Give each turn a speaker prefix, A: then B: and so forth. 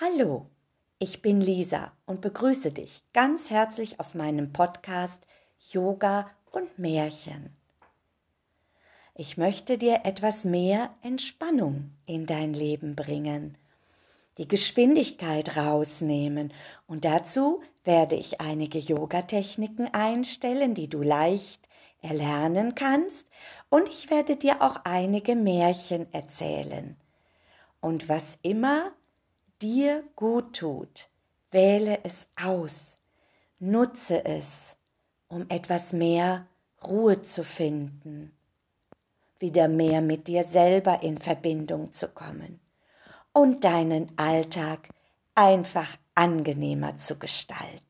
A: Hallo, ich bin Lisa und begrüße dich ganz herzlich auf meinem Podcast Yoga und Märchen. Ich möchte dir etwas mehr Entspannung in dein Leben bringen, die Geschwindigkeit rausnehmen und dazu werde ich einige Yoga-Techniken einstellen, die du leicht erlernen kannst und ich werde dir auch einige Märchen erzählen. Und was immer dir gut tut, wähle es aus, nutze es, um etwas mehr Ruhe zu finden, wieder mehr mit dir selber in Verbindung zu kommen und deinen Alltag einfach angenehmer zu gestalten.